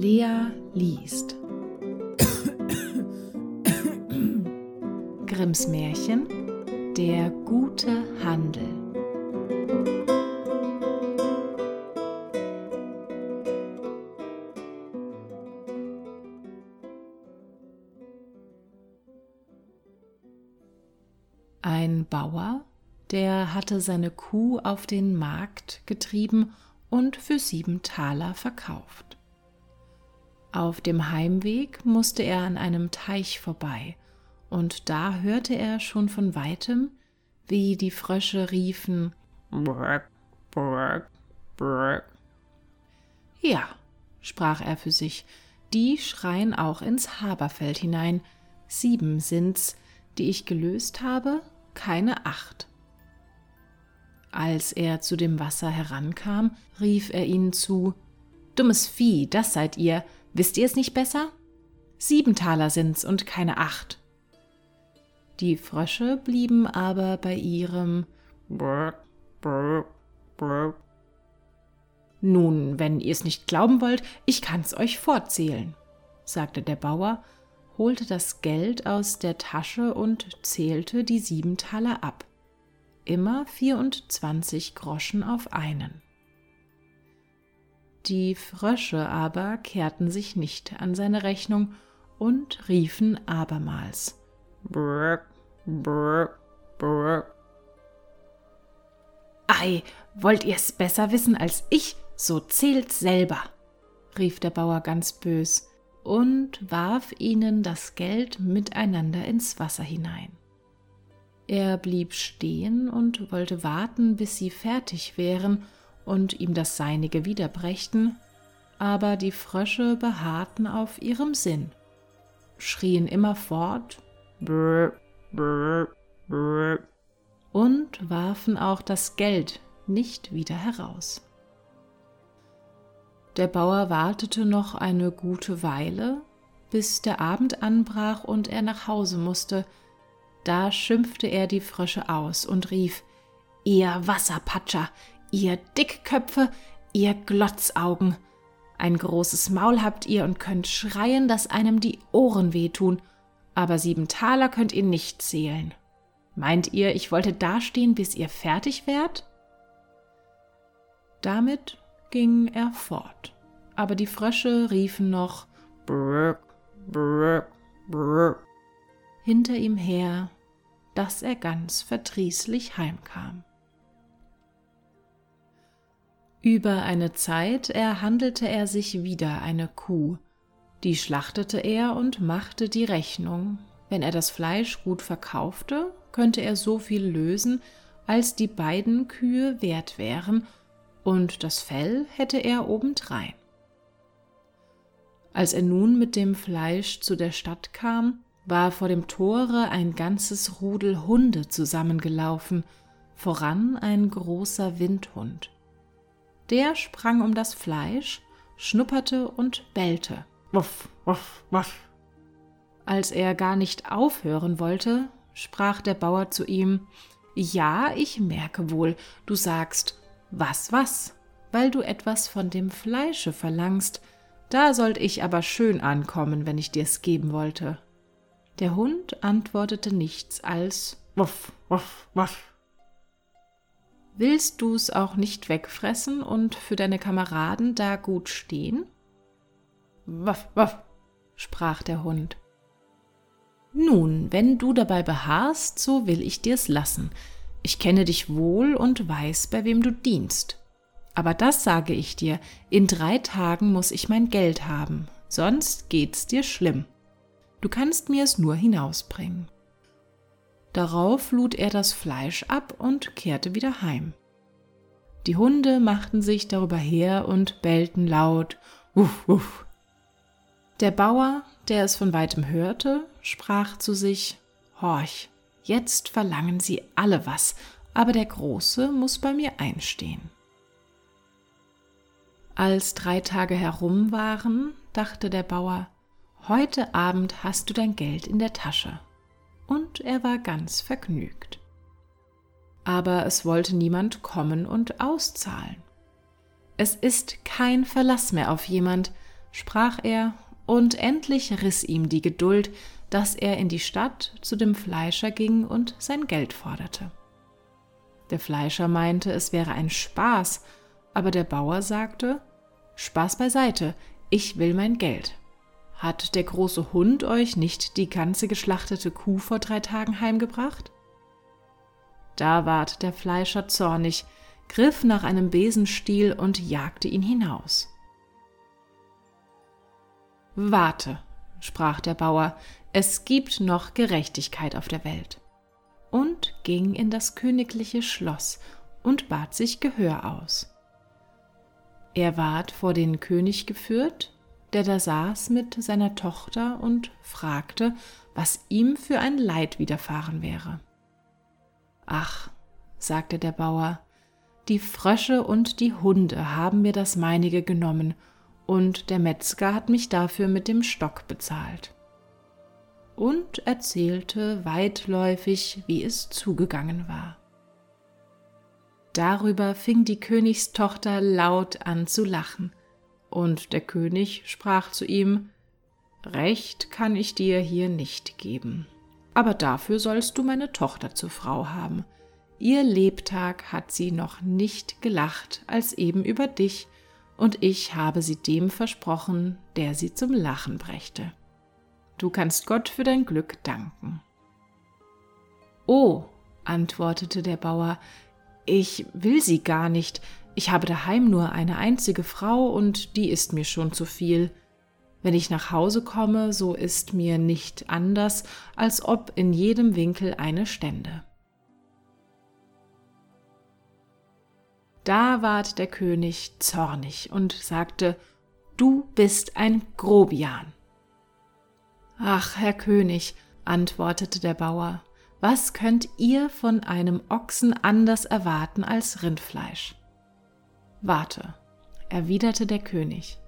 Lea liest. Grimms Märchen Der gute Handel. Ein Bauer, der hatte seine Kuh auf den Markt getrieben und für sieben Taler verkauft. Auf dem Heimweg musste er an einem Teich vorbei, und da hörte er schon von weitem, wie die Frösche riefen Brrk, brrk, brrk. Ja, sprach er für sich, die schreien auch ins Haberfeld hinein. Sieben sind's, die ich gelöst habe, keine acht. Als er zu dem Wasser herankam, rief er ihnen zu Dummes Vieh, das seid ihr, wisst ihr es nicht besser? Sieben Taler sind's und keine acht. Die Frösche blieben aber bei ihrem. Nun, wenn ihr's nicht glauben wollt, ich kann's euch vorzählen, sagte der Bauer, holte das Geld aus der Tasche und zählte die sieben Taler ab immer vierundzwanzig Groschen auf einen. Die Frösche aber kehrten sich nicht an seine Rechnung und riefen abermals Brrr, brrr, brrr. Ei, wollt ihr's besser wissen als ich, so zählt's selber, rief der Bauer ganz bös und warf ihnen das Geld miteinander ins Wasser hinein. Er blieb stehen und wollte warten, bis sie fertig wären und ihm das Seinige wiederbrächten, aber die Frösche beharrten auf ihrem Sinn, schrien immerfort brr, brr, brr, und warfen auch das Geld nicht wieder heraus. Der Bauer wartete noch eine gute Weile, bis der Abend anbrach und er nach Hause musste, da schimpfte er die Frösche aus und rief Ihr Wasserpatscher, ihr Dickköpfe, ihr Glotzaugen. Ein großes Maul habt ihr und könnt schreien, dass einem die Ohren wehtun, aber sieben Taler könnt ihr nicht zählen. Meint ihr, ich wollte dastehen, bis ihr fertig wärt? Damit ging er fort, aber die Frösche riefen noch Brrr, brrr, brrr hinter ihm her, dass er ganz verdrießlich heimkam. Über eine Zeit erhandelte er sich wieder eine Kuh, die schlachtete er und machte die Rechnung. Wenn er das Fleisch gut verkaufte, könnte er so viel lösen, als die beiden Kühe wert wären, und das Fell hätte er obendrein. Als er nun mit dem Fleisch zu der Stadt kam, war vor dem Tore ein ganzes Rudel Hunde zusammengelaufen, voran ein großer Windhund. Der sprang um das Fleisch, schnupperte und bellte. Wuff, wuff, wuff. Als er gar nicht aufhören wollte, sprach der Bauer zu ihm Ja, ich merke wohl, du sagst Was, was, weil du etwas von dem Fleische verlangst, da sollt ich aber schön ankommen, wenn ich dir's geben wollte. Der Hund antwortete nichts als Wuff, wuff, wuff. Willst du's auch nicht wegfressen und für deine Kameraden da gut stehen? Wuff, wuff, sprach der Hund. Nun, wenn du dabei beharrst, so will ich dir's lassen. Ich kenne dich wohl und weiß, bei wem du dienst. Aber das sage ich dir, in drei Tagen muss ich mein Geld haben, sonst geht's dir schlimm. Du kannst mir es nur hinausbringen. Darauf lud er das Fleisch ab und kehrte wieder heim. Die Hunde machten sich darüber her und bellten laut Wuff, wuff. Der Bauer, der es von weitem hörte, sprach zu sich Horch, jetzt verlangen sie alle was, aber der Große muss bei mir einstehen. Als drei Tage herum waren, dachte der Bauer, heute Abend hast du dein Geld in der Tasche. Und er war ganz vergnügt. Aber es wollte niemand kommen und auszahlen. Es ist kein Verlass mehr auf jemand, sprach er, und endlich riss ihm die Geduld, dass er in die Stadt zu dem Fleischer ging und sein Geld forderte. Der Fleischer meinte, es wäre ein Spaß, aber der Bauer sagte, Spaß beiseite, ich will mein Geld. Hat der große Hund euch nicht die ganze geschlachtete Kuh vor drei Tagen heimgebracht? Da ward der Fleischer zornig, griff nach einem Besenstiel und jagte ihn hinaus. Warte, sprach der Bauer, es gibt noch Gerechtigkeit auf der Welt, und ging in das königliche Schloss und bat sich Gehör aus. Er ward vor den König geführt, der da saß mit seiner Tochter und fragte, was ihm für ein Leid widerfahren wäre. Ach, sagte der Bauer, die Frösche und die Hunde haben mir das meinige genommen, und der Metzger hat mich dafür mit dem Stock bezahlt. Und erzählte weitläufig, wie es zugegangen war. Darüber fing die Königstochter laut an zu lachen, und der König sprach zu ihm Recht kann ich dir hier nicht geben, aber dafür sollst du meine Tochter zur Frau haben. Ihr Lebtag hat sie noch nicht gelacht als eben über dich, und ich habe sie dem versprochen, der sie zum Lachen brächte. Du kannst Gott für dein Glück danken. Oh, antwortete der Bauer, ich will sie gar nicht, ich habe daheim nur eine einzige Frau und die ist mir schon zu viel. Wenn ich nach Hause komme, so ist mir nicht anders, als ob in jedem Winkel eine stände. Da ward der König zornig und sagte, Du bist ein Grobian. Ach, Herr König, antwortete der Bauer, was könnt ihr von einem Ochsen anders erwarten als Rindfleisch? Warte, erwiderte der König,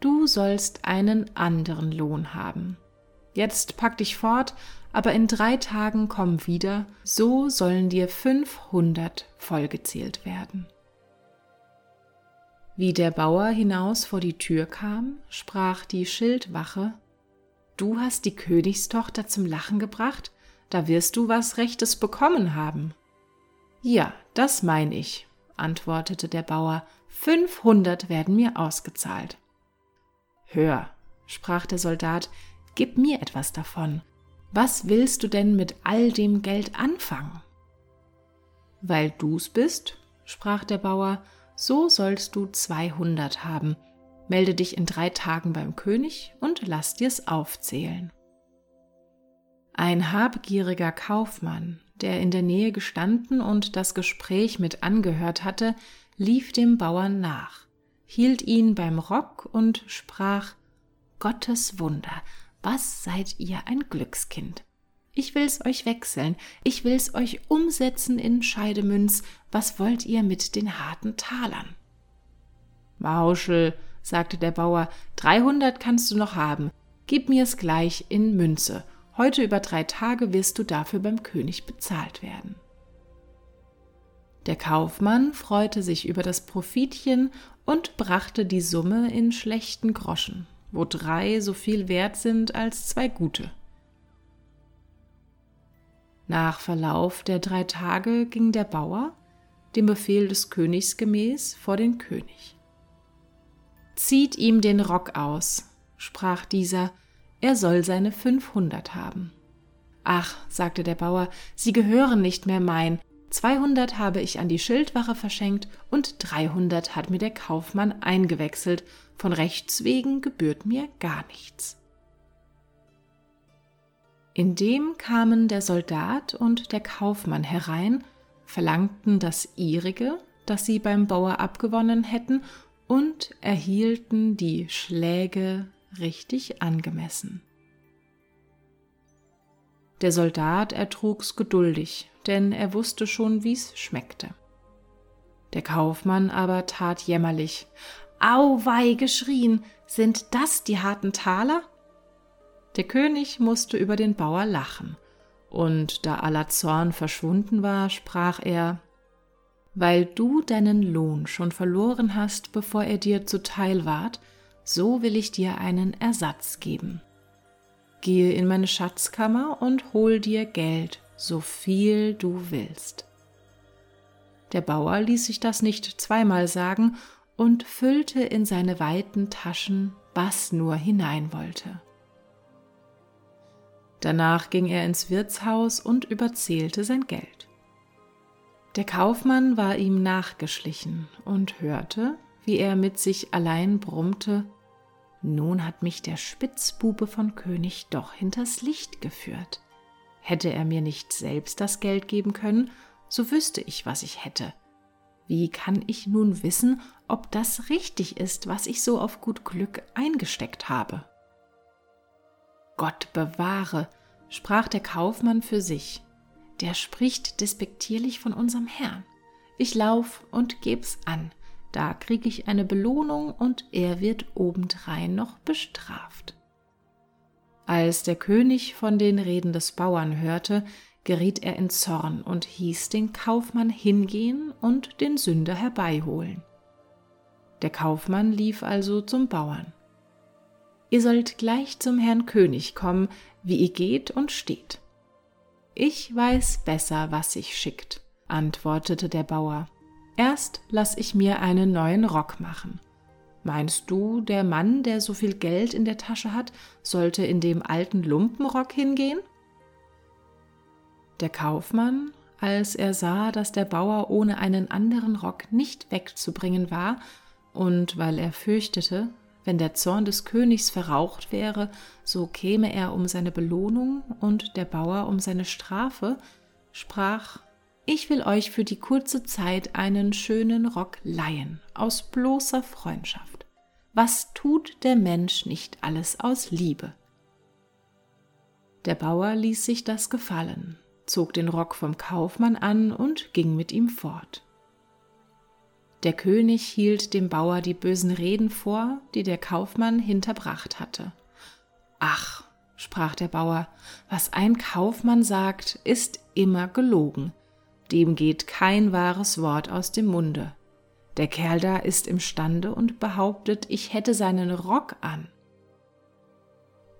du sollst einen anderen Lohn haben. Jetzt pack dich fort, aber in drei Tagen komm wieder, so sollen dir fünfhundert vollgezählt werden. Wie der Bauer hinaus vor die Tür kam, sprach die Schildwache Du hast die Königstochter zum Lachen gebracht, da wirst du was Rechtes bekommen haben. Ja, das mein ich, antwortete der Bauer, fünfhundert werden mir ausgezahlt. Hör, sprach der Soldat, gib mir etwas davon. Was willst du denn mit all dem Geld anfangen? Weil du's bist, sprach der Bauer, so sollst du zweihundert haben. Melde dich in drei Tagen beim König und lass dir's aufzählen. Ein habgieriger Kaufmann, der in der Nähe gestanden und das Gespräch mit angehört hatte, lief dem Bauern nach, hielt ihn beim Rock und sprach Gottes Wunder, was seid ihr ein Glückskind. Ich will's euch wechseln, ich will's euch umsetzen in Scheidemünz, was wollt ihr mit den harten Talern? Mauschel, sagte der Bauer, dreihundert kannst du noch haben, gib mir's gleich in Münze, heute über drei Tage wirst du dafür beim König bezahlt werden. Der Kaufmann freute sich über das Profitchen und brachte die Summe in schlechten Groschen, wo drei so viel wert sind als zwei gute. Nach Verlauf der drei Tage ging der Bauer, dem Befehl des Königs gemäß, vor den König. Zieht ihm den Rock aus, sprach dieser, er soll seine fünfhundert haben. Ach, sagte der Bauer, sie gehören nicht mehr mein, zweihundert habe ich an die Schildwache verschenkt und dreihundert hat mir der Kaufmann eingewechselt, von Rechts wegen gebührt mir gar nichts. Indem kamen der Soldat und der Kaufmann herein, verlangten das ihrige, das sie beim Bauer abgewonnen hätten, und erhielten die Schläge richtig angemessen. Der Soldat ertrug's geduldig, denn er wusste schon, wie's schmeckte. Der Kaufmann aber tat jämmerlich. Auwei geschrien, sind das die harten Taler? Der König musste über den Bauer lachen, und da aller Zorn verschwunden war, sprach er Weil du deinen Lohn schon verloren hast, bevor er dir zuteil ward, so will ich dir einen Ersatz geben. Gehe in meine Schatzkammer und hol dir Geld, so viel du willst. Der Bauer ließ sich das nicht zweimal sagen und füllte in seine weiten Taschen, was nur hinein wollte. Danach ging er ins Wirtshaus und überzählte sein Geld. Der Kaufmann war ihm nachgeschlichen und hörte, wie er mit sich allein brummte, nun hat mich der Spitzbube von König doch hinters Licht geführt. Hätte er mir nicht selbst das Geld geben können, so wüsste ich, was ich hätte. Wie kann ich nun wissen, ob das richtig ist, was ich so auf gut Glück eingesteckt habe? Gott bewahre, sprach der Kaufmann für sich. Der spricht despektierlich von unserem Herrn. Ich lauf und geb's an. Da krieg ich eine Belohnung und er wird obendrein noch bestraft. Als der König von den Reden des Bauern hörte, geriet er in Zorn und hieß den Kaufmann hingehen und den Sünder herbeiholen. Der Kaufmann lief also zum Bauern. Ihr sollt gleich zum Herrn König kommen, wie ihr geht und steht. Ich weiß besser, was sich schickt, antwortete der Bauer. Erst lass ich mir einen neuen Rock machen. Meinst du, der Mann, der so viel Geld in der Tasche hat, sollte in dem alten Lumpenrock hingehen? Der Kaufmann, als er sah, dass der Bauer ohne einen anderen Rock nicht wegzubringen war, und weil er fürchtete, wenn der Zorn des Königs verraucht wäre, so käme er um seine Belohnung und der Bauer um seine Strafe, sprach Ich will euch für die kurze Zeit einen schönen Rock leihen, aus bloßer Freundschaft. Was tut der Mensch nicht alles aus Liebe? Der Bauer ließ sich das gefallen, zog den Rock vom Kaufmann an und ging mit ihm fort. Der König hielt dem Bauer die bösen Reden vor, die der Kaufmann hinterbracht hatte. Ach, sprach der Bauer, was ein Kaufmann sagt, ist immer gelogen. Dem geht kein wahres Wort aus dem Munde. Der Kerl da ist imstande und behauptet, ich hätte seinen Rock an.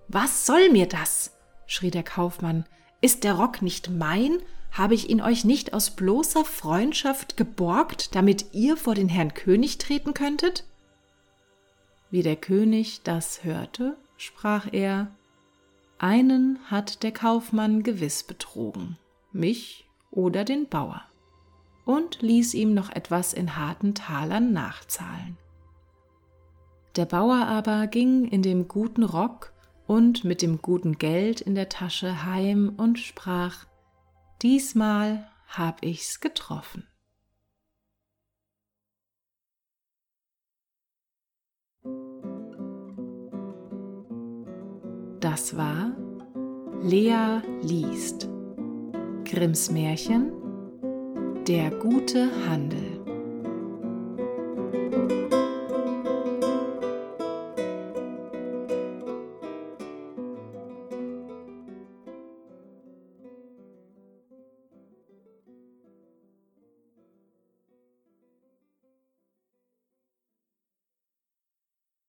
Was soll mir das? schrie der Kaufmann. Ist der Rock nicht mein? Habe ich ihn euch nicht aus bloßer Freundschaft geborgt, damit ihr vor den Herrn König treten könntet? Wie der König das hörte, sprach er, einen hat der Kaufmann gewiss betrogen, mich oder den Bauer, und ließ ihm noch etwas in harten Talern nachzahlen. Der Bauer aber ging in dem guten Rock und mit dem guten Geld in der Tasche heim und sprach, Diesmal hab ich's getroffen. Das war Lea liest Grimms Märchen Der gute Handel